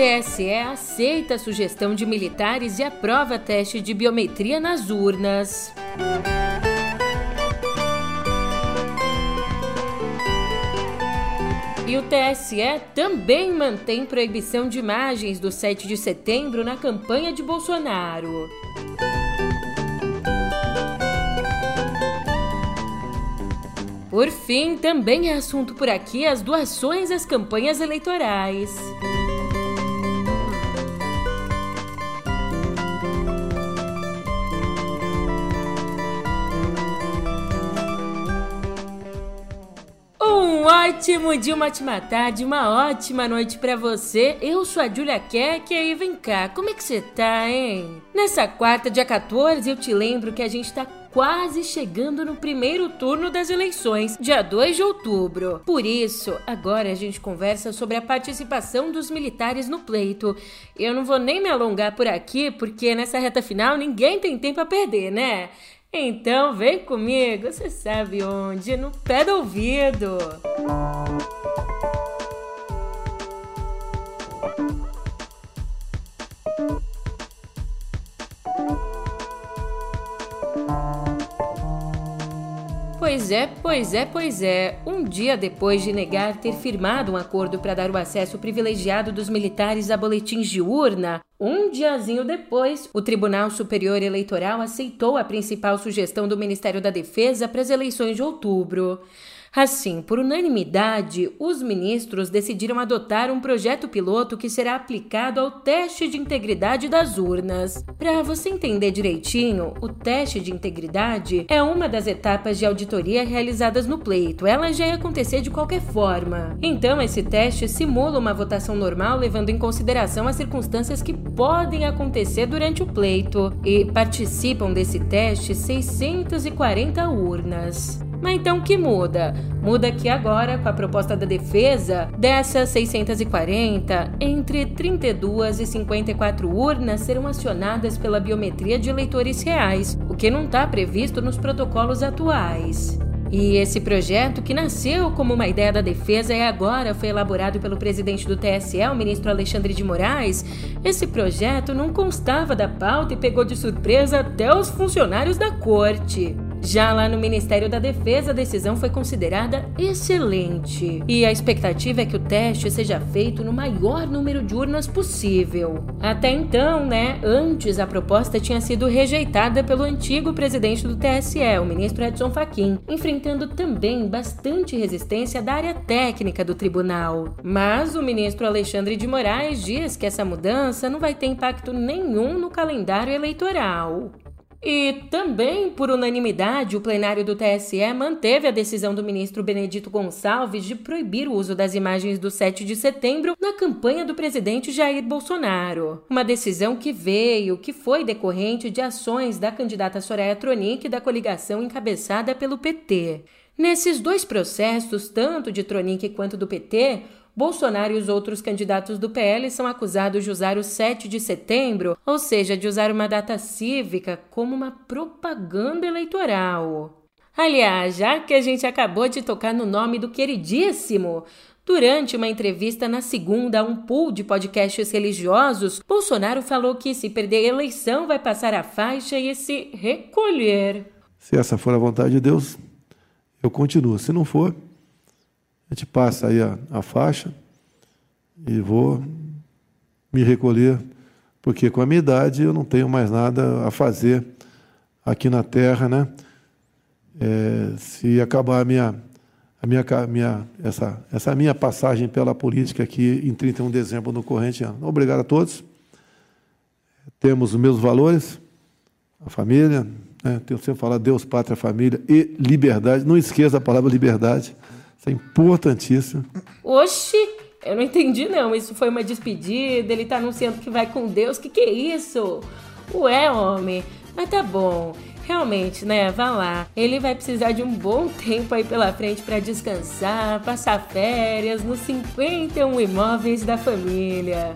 TSE aceita a sugestão de militares e aprova teste de biometria nas urnas. E o TSE também mantém proibição de imagens do 7 de setembro na campanha de Bolsonaro. Por fim, também é assunto por aqui as doações às campanhas eleitorais. Ótimo dia, uma ótima tarde, uma ótima noite para você. Eu sou a Julia Keck e vem cá, como é que você tá, hein? Nessa quarta, dia 14, eu te lembro que a gente tá quase chegando no primeiro turno das eleições, dia 2 de outubro. Por isso, agora a gente conversa sobre a participação dos militares no pleito. Eu não vou nem me alongar por aqui, porque nessa reta final ninguém tem tempo a perder, né? Então vem comigo, você sabe onde? No pé do ouvido. Música Pois é, pois é, pois é. Um dia depois de negar ter firmado um acordo para dar o acesso privilegiado dos militares a boletins de urna, um diazinho depois, o Tribunal Superior Eleitoral aceitou a principal sugestão do Ministério da Defesa para as eleições de outubro. Assim, por unanimidade, os ministros decidiram adotar um projeto piloto que será aplicado ao teste de integridade das urnas. Para você entender direitinho, o teste de integridade é uma das etapas de auditoria realizadas no pleito. Ela já ia acontecer de qualquer forma. Então, esse teste simula uma votação normal levando em consideração as circunstâncias que podem acontecer durante o pleito. E participam desse teste 640 urnas. Mas então o que muda? Muda que agora, com a proposta da defesa, dessas 640, entre 32 e 54 urnas serão acionadas pela biometria de eleitores reais, o que não está previsto nos protocolos atuais. E esse projeto, que nasceu como uma ideia da defesa e agora foi elaborado pelo presidente do TSE, o ministro Alexandre de Moraes, esse projeto não constava da pauta e pegou de surpresa até os funcionários da corte. Já lá no Ministério da Defesa, a decisão foi considerada excelente. E a expectativa é que o teste seja feito no maior número de urnas possível. Até então, né, antes a proposta tinha sido rejeitada pelo antigo presidente do TSE, o ministro Edson Fachin, enfrentando também bastante resistência da área técnica do tribunal. Mas o ministro Alexandre de Moraes diz que essa mudança não vai ter impacto nenhum no calendário eleitoral. E também, por unanimidade, o plenário do TSE manteve a decisão do ministro Benedito Gonçalves de proibir o uso das imagens do 7 de setembro na campanha do presidente Jair Bolsonaro. Uma decisão que veio, que foi decorrente de ações da candidata Soraya Tronic da coligação encabeçada pelo PT. Nesses dois processos, tanto de Tronic quanto do PT, Bolsonaro e os outros candidatos do PL são acusados de usar o 7 de setembro, ou seja, de usar uma data cívica, como uma propaganda eleitoral. Aliás, já que a gente acabou de tocar no nome do queridíssimo, Durante uma entrevista na segunda a um pool de podcasts religiosos, Bolsonaro falou que se perder a eleição vai passar a faixa e se recolher. Se essa for a vontade de Deus, eu continuo. Se não for, a gente passa aí a, a faixa e vou me recolher, porque com a minha idade eu não tenho mais nada a fazer aqui na Terra, né? É, se acabar a minha, a minha, minha, essa, essa minha passagem pela política aqui em 31 de dezembro no corrente ano. Obrigado a todos. Temos os meus valores, a família, né? tenho sempre falado Deus, pátria, família e liberdade. Não esqueça a palavra liberdade. Isso é importantíssimo. Oxi, eu não entendi não. Isso foi uma despedida, ele tá anunciando que vai com Deus. Que que é isso? Ué, homem. Mas tá bom. Realmente, né? Vá lá. Ele vai precisar de um bom tempo aí pela frente para descansar, passar férias nos 51 imóveis da família.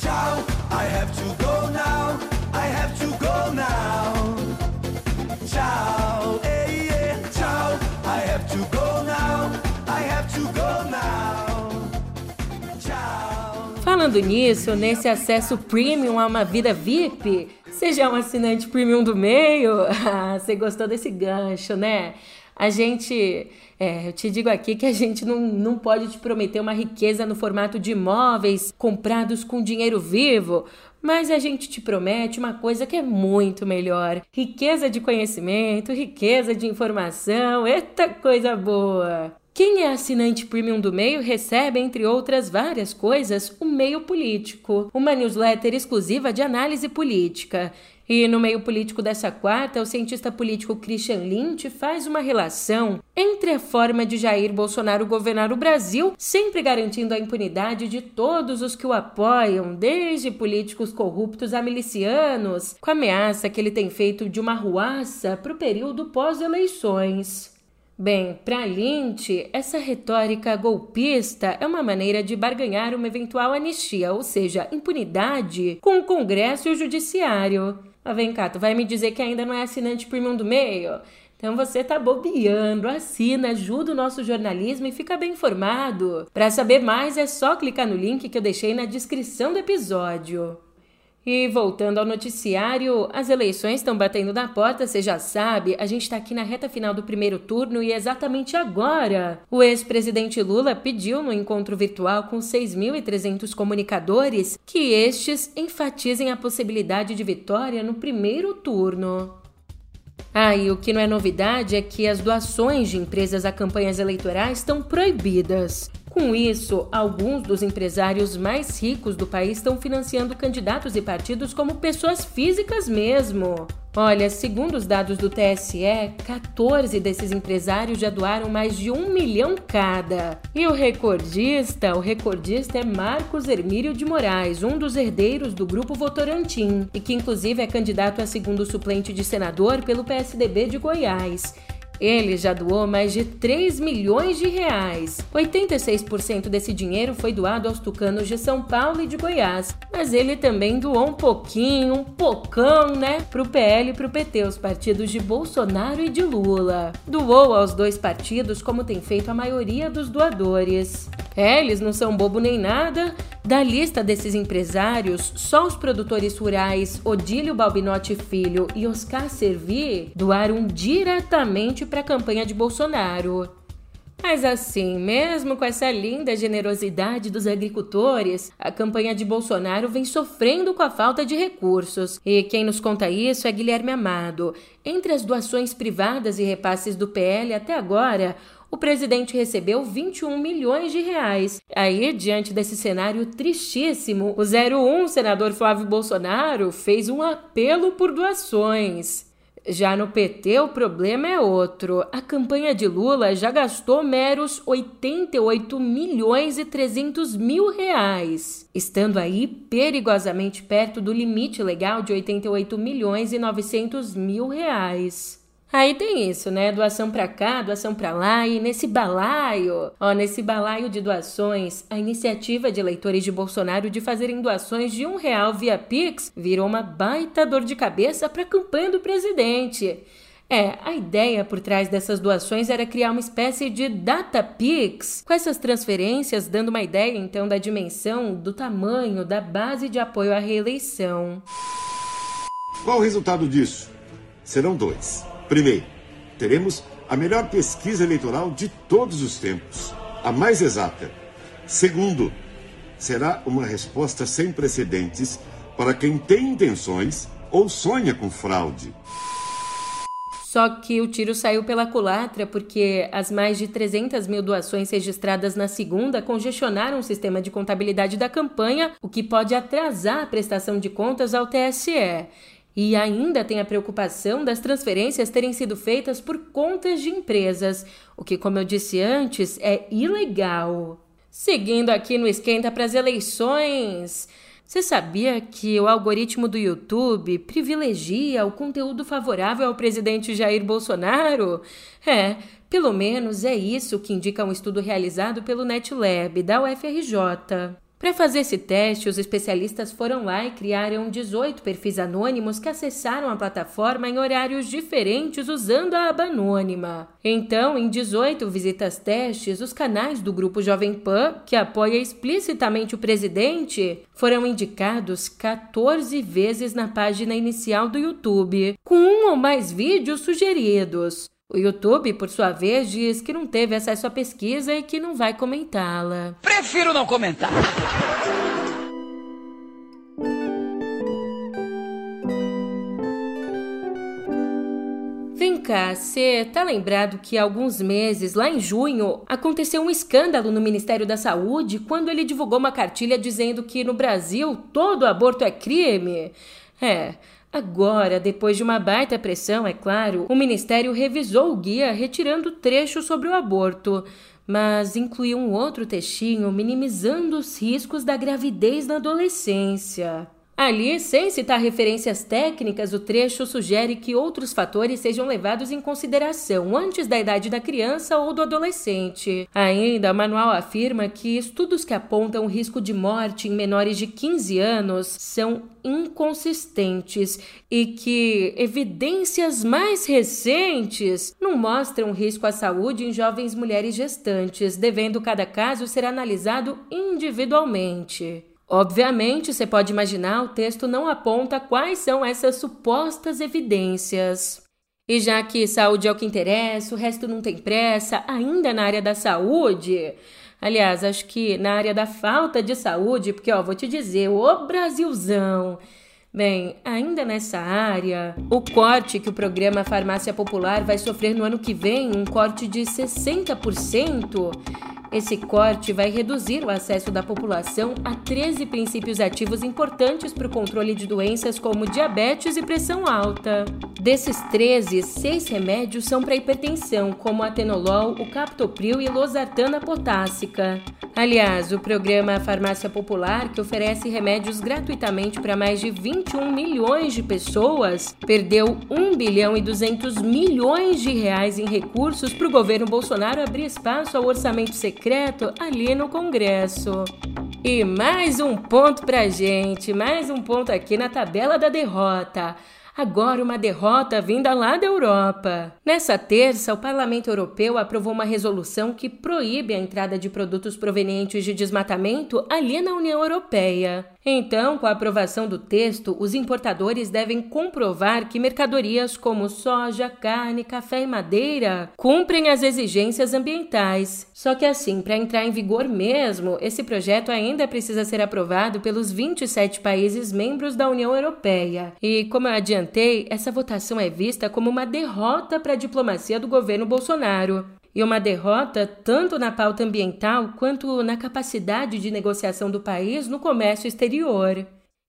Tchau, I have to go now. I have to go now. Tchau, hey, yeah. Tchau, I have to go Falando nisso, nesse acesso premium a uma vida VIP, seja um assinante premium do meio, ah, você gostou desse gancho, né? A gente, é, eu te digo aqui que a gente não, não pode te prometer uma riqueza no formato de imóveis comprados com dinheiro vivo, mas a gente te promete uma coisa que é muito melhor: riqueza de conhecimento, riqueza de informação, eita coisa boa! Quem é assinante premium do meio recebe, entre outras várias coisas, o Meio Político, uma newsletter exclusiva de análise política. E no meio político dessa quarta, o cientista político Christian Lynch faz uma relação entre a forma de Jair Bolsonaro governar o Brasil, sempre garantindo a impunidade de todos os que o apoiam, desde políticos corruptos a milicianos, com a ameaça que ele tem feito de uma ruaça para o período pós-eleições. Bem, para Lynch, essa retórica golpista é uma maneira de barganhar uma eventual anistia, ou seja, impunidade, com o Congresso e o Judiciário. Mas vem cá, tu vai me dizer que ainda não é assinante premium do meio? Então você tá bobeando, assina, ajuda o nosso jornalismo e fica bem informado. Para saber mais é só clicar no link que eu deixei na descrição do episódio. E voltando ao noticiário, as eleições estão batendo na porta, você já sabe, a gente está aqui na reta final do primeiro turno e exatamente agora o ex-presidente Lula pediu no encontro virtual com 6.300 comunicadores que estes enfatizem a possibilidade de vitória no primeiro turno. Ah, e o que não é novidade é que as doações de empresas a campanhas eleitorais estão proibidas. Com isso, alguns dos empresários mais ricos do país estão financiando candidatos e partidos como pessoas físicas mesmo. Olha, segundo os dados do TSE, 14 desses empresários já doaram mais de um milhão cada. E o recordista, o recordista é Marcos Hermílio de Moraes, um dos herdeiros do grupo Votorantim, e que inclusive é candidato a segundo suplente de senador pelo PSDB de Goiás. Ele já doou mais de 3 milhões de reais. 86% desse dinheiro foi doado aos tucanos de São Paulo e de Goiás, mas ele também doou um pouquinho, um pocão, né, pro PL e pro PT, os partidos de Bolsonaro e de Lula. Doou aos dois partidos como tem feito a maioria dos doadores. É, eles não são bobo nem nada. Da lista desses empresários, só os produtores rurais Odílio Balbinotti Filho e Oscar Servi doaram diretamente para a campanha de Bolsonaro. Mas assim, mesmo com essa linda generosidade dos agricultores, a campanha de Bolsonaro vem sofrendo com a falta de recursos. E quem nos conta isso é Guilherme Amado. Entre as doações privadas e repasses do PL até agora, o presidente recebeu 21 milhões de reais. Aí, diante desse cenário tristíssimo, o 01 senador Flávio Bolsonaro fez um apelo por doações. Já no PT, o problema é outro. A campanha de Lula já gastou meros 88 milhões e 300 mil reais, estando aí perigosamente perto do limite legal de 88 milhões e 900 mil reais. Aí tem isso, né? Doação para cá, doação para lá e nesse balaio, ó, nesse balaio de doações, a iniciativa de eleitores de Bolsonaro de fazerem doações de um real via Pix virou uma baita dor de cabeça para a campanha do presidente. É, a ideia por trás dessas doações era criar uma espécie de data Pix, com essas transferências dando uma ideia então da dimensão, do tamanho da base de apoio à reeleição. Qual o resultado disso? Serão dois. Primeiro, teremos a melhor pesquisa eleitoral de todos os tempos, a mais exata. Segundo, será uma resposta sem precedentes para quem tem intenções ou sonha com fraude. Só que o tiro saiu pela culatra porque as mais de 300 mil doações registradas na segunda congestionaram o sistema de contabilidade da campanha, o que pode atrasar a prestação de contas ao TSE. E ainda tem a preocupação das transferências terem sido feitas por contas de empresas, o que, como eu disse antes, é ilegal. Seguindo aqui no Esquenta para as eleições. Você sabia que o algoritmo do YouTube privilegia o conteúdo favorável ao presidente Jair Bolsonaro? É, pelo menos é isso que indica um estudo realizado pelo NetLab da UFRJ. Para fazer esse teste, os especialistas foram lá e criaram 18 perfis anônimos que acessaram a plataforma em horários diferentes usando a aba anônima. Então, em 18 visitas testes, os canais do grupo Jovem Pan, que apoia explicitamente o presidente, foram indicados 14 vezes na página inicial do YouTube, com um ou mais vídeos sugeridos. O YouTube, por sua vez, diz que não teve acesso à pesquisa e que não vai comentá-la. Prefiro não comentar. Vem cá, você tá lembrado que há alguns meses, lá em junho, aconteceu um escândalo no Ministério da Saúde quando ele divulgou uma cartilha dizendo que no Brasil todo aborto é crime? É, Agora, depois de uma baita pressão, é claro, o Ministério revisou o guia retirando trechos sobre o aborto, mas incluiu um outro textinho minimizando os riscos da gravidez na adolescência. Ali, sem citar referências técnicas, o trecho sugere que outros fatores sejam levados em consideração antes da idade da criança ou do adolescente. Ainda, o manual afirma que estudos que apontam risco de morte em menores de 15 anos são inconsistentes e que evidências mais recentes não mostram risco à saúde em jovens mulheres gestantes, devendo cada caso ser analisado individualmente. Obviamente, você pode imaginar, o texto não aponta quais são essas supostas evidências. E já que saúde é o que interessa, o resto não tem pressa, ainda na área da saúde. Aliás, acho que na área da falta de saúde, porque ó, vou te dizer, o Brasilzão. Bem, ainda nessa área, o corte que o programa Farmácia Popular vai sofrer no ano que vem, um corte de 60%, esse corte vai reduzir o acesso da população a 13 princípios ativos importantes para o controle de doenças como diabetes e pressão alta. Desses 13, seis remédios são para hipertensão, como atenolol, o captopril e losartana potássica. Aliás, o programa Farmácia Popular, que oferece remédios gratuitamente para mais de 21 milhões de pessoas, perdeu 1 bilhão e 200 milhões de reais em recursos para o governo Bolsonaro abrir espaço ao orçamento secreto ali no Congresso. E mais um ponto pra gente, mais um ponto aqui na tabela da derrota. Agora, uma derrota vinda lá da Europa. Nessa terça, o Parlamento Europeu aprovou uma resolução que proíbe a entrada de produtos provenientes de desmatamento ali na União Europeia. Então, com a aprovação do texto, os importadores devem comprovar que mercadorias como soja, carne, café e madeira cumprem as exigências ambientais. Só que assim, para entrar em vigor mesmo, esse projeto ainda precisa ser aprovado pelos 27 países membros da União Europeia. E, como eu adiantei, essa votação é vista como uma derrota para a diplomacia do governo Bolsonaro e uma derrota tanto na pauta ambiental quanto na capacidade de negociação do país no comércio exterior.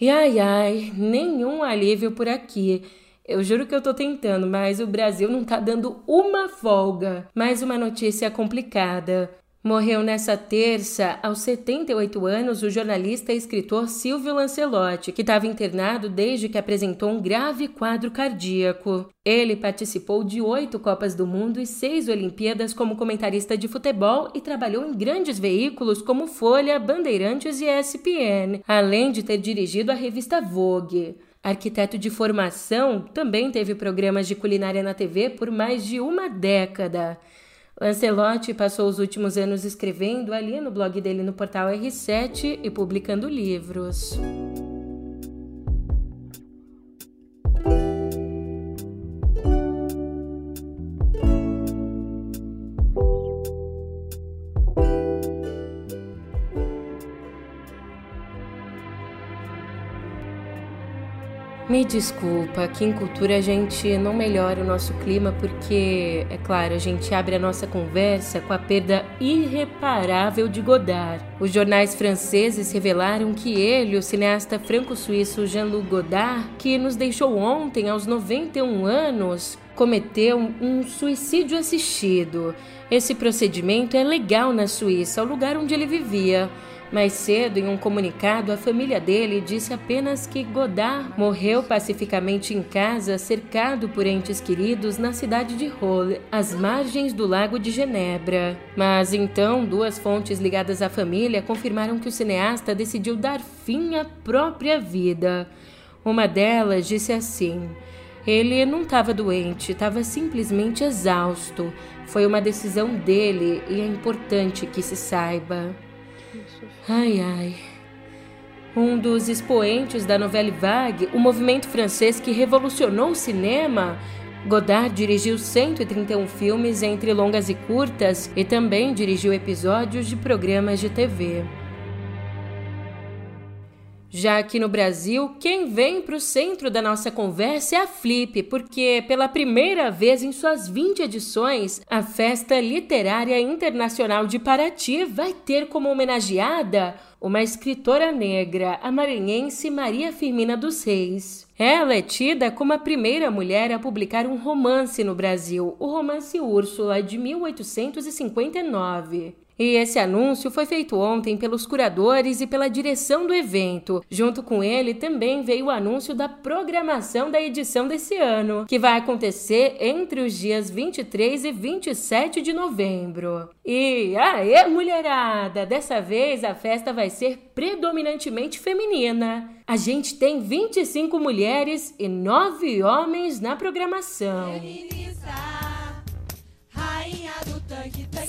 E ai ai, nenhum alívio por aqui. Eu juro que eu tô tentando, mas o Brasil não tá dando uma folga. Mais uma notícia complicada. Morreu nessa terça, aos 78 anos, o jornalista e escritor Silvio Lancelotti, que estava internado desde que apresentou um grave quadro cardíaco. Ele participou de oito Copas do Mundo e seis Olimpíadas como comentarista de futebol e trabalhou em grandes veículos como Folha, Bandeirantes e ESPN, além de ter dirigido a revista Vogue. Arquiteto de formação, também teve programas de culinária na TV por mais de uma década. Lancelotti passou os últimos anos escrevendo ali no blog dele no portal R7 e publicando livros. Me desculpa, aqui em Cultura a gente não melhora o nosso clima porque, é claro, a gente abre a nossa conversa com a perda irreparável de Godard. Os jornais franceses revelaram que ele, o cineasta franco-suíço Jean-Luc Godard, que nos deixou ontem aos 91 anos, cometeu um suicídio assistido. Esse procedimento é legal na Suíça, o lugar onde ele vivia Mais cedo, em um comunicado, a família dele disse apenas que Godard morreu pacificamente em casa, cercado por entes queridos na cidade de Rolle, às margens do Lago de Genebra. Mas então, duas fontes ligadas à família confirmaram que o cineasta decidiu dar fim à própria vida. Uma delas disse assim: ele não estava doente, estava simplesmente exausto. Foi uma decisão dele e é importante que se saiba. Ai, ai. Um dos expoentes da novela vague, o movimento francês que revolucionou o cinema, Godard dirigiu 131 filmes entre longas e curtas e também dirigiu episódios de programas de TV. Já aqui no Brasil, quem vem para o centro da nossa conversa é a Flip, porque pela primeira vez em suas 20 edições, a Festa Literária Internacional de Paraty vai ter como homenageada uma escritora negra, a maranhense Maria Firmina dos Reis. Ela é tida como a primeira mulher a publicar um romance no Brasil, o romance Úrsula, de 1859. E esse anúncio foi feito ontem pelos curadores e pela direção do evento. Junto com ele também veio o anúncio da programação da edição desse ano, que vai acontecer entre os dias 23 e 27 de novembro. E aê, mulherada! Dessa vez a festa vai ser predominantemente feminina. A gente tem 25 mulheres e 9 homens na programação. Feminista.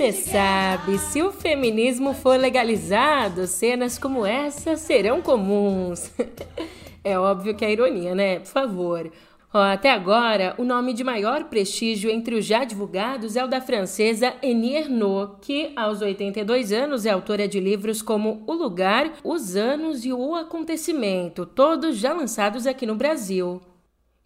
Você sabe, se o feminismo for legalizado, cenas como essa serão comuns. é óbvio que é ironia, né? Por favor. Ó, até agora, o nome de maior prestígio entre os já divulgados é o da francesa Annie Ernaux, que aos 82 anos é autora de livros como O Lugar, Os Anos e O Acontecimento, todos já lançados aqui no Brasil.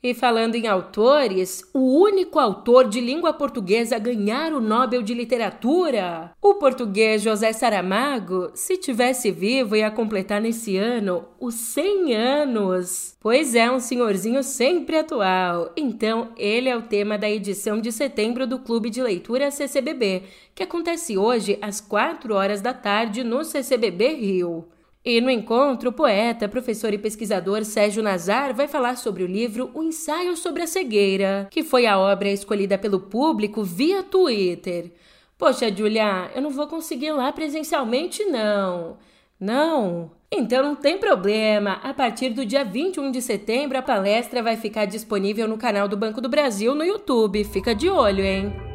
E falando em autores, o único autor de língua portuguesa a ganhar o Nobel de Literatura, o português José Saramago, se tivesse vivo, ia completar nesse ano os 100 anos. Pois é, um senhorzinho sempre atual. Então, ele é o tema da edição de setembro do Clube de Leitura CCBB, que acontece hoje às 4 horas da tarde no CCBB Rio. E no encontro, o poeta, professor e pesquisador Sérgio Nazar vai falar sobre o livro O Ensaio sobre a Cegueira, que foi a obra escolhida pelo público via Twitter. Poxa, Julia, eu não vou conseguir ir lá presencialmente, não. Não? Então não tem problema. A partir do dia 21 de setembro, a palestra vai ficar disponível no canal do Banco do Brasil no YouTube. Fica de olho, hein?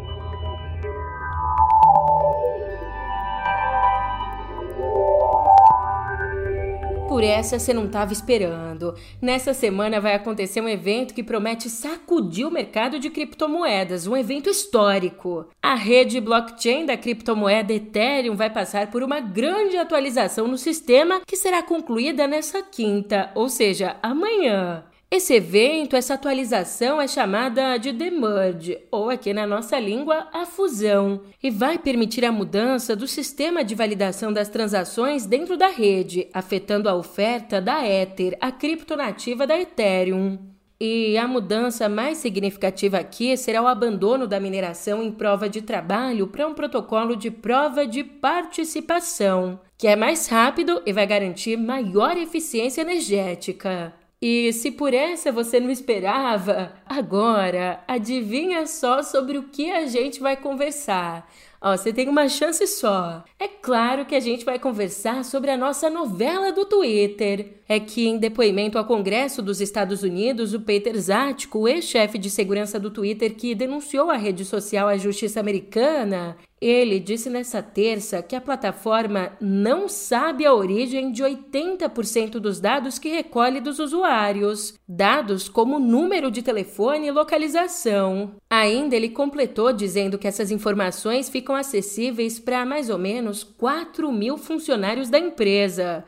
Por essa você não estava esperando. Nessa semana vai acontecer um evento que promete sacudir o mercado de criptomoedas, um evento histórico. A rede blockchain da criptomoeda Ethereum vai passar por uma grande atualização no sistema que será concluída nessa quinta, ou seja, amanhã. Esse evento, essa atualização é chamada de demerge, ou aqui na nossa língua, a fusão, e vai permitir a mudança do sistema de validação das transações dentro da rede, afetando a oferta da Ether, a criptonativa da Ethereum. E a mudança mais significativa aqui será o abandono da mineração em prova de trabalho para um protocolo de prova de participação, que é mais rápido e vai garantir maior eficiência energética. E se por essa você não esperava, agora adivinha só sobre o que a gente vai conversar. Ó, você tem uma chance só. É claro que a gente vai conversar sobre a nossa novela do Twitter. É que, em depoimento ao Congresso dos Estados Unidos, o Peter Zatko, ex-chefe de segurança do Twitter que denunciou a rede social à justiça americana, ele disse nessa terça que a plataforma não sabe a origem de 80% dos dados que recolhe dos usuários, dados como número de telefone e localização. Ainda ele completou dizendo que essas informações ficam acessíveis para mais ou menos 4 mil funcionários da empresa.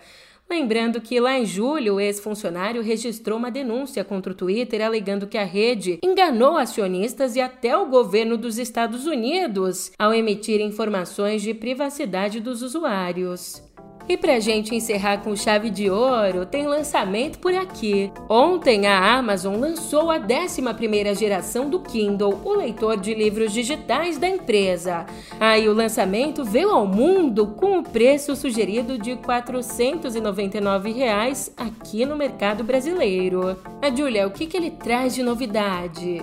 Lembrando que lá em julho, o ex-funcionário registrou uma denúncia contra o Twitter alegando que a rede enganou acionistas e até o governo dos Estados Unidos ao emitir informações de privacidade dos usuários. E pra gente encerrar com chave de ouro, tem lançamento por aqui. Ontem a Amazon lançou a 11ª geração do Kindle, o leitor de livros digitais da empresa. Aí o lançamento veio ao mundo com o preço sugerido de 499 reais aqui no mercado brasileiro. A Julia, o que, que ele traz de novidade?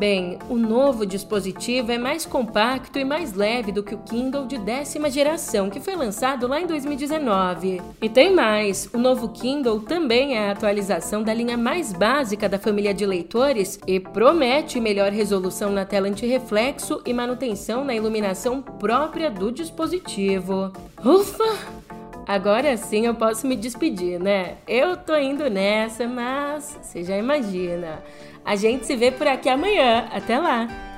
Bem, o novo dispositivo é mais compacto e mais leve do que o Kindle de décima geração, que foi lançado lá em 2019. E tem mais: o novo Kindle também é a atualização da linha mais básica da família de leitores e promete melhor resolução na tela antirreflexo e manutenção na iluminação própria do dispositivo. Ufa! Agora sim eu posso me despedir, né? Eu tô indo nessa, mas você já imagina. A gente se vê por aqui amanhã. Até lá!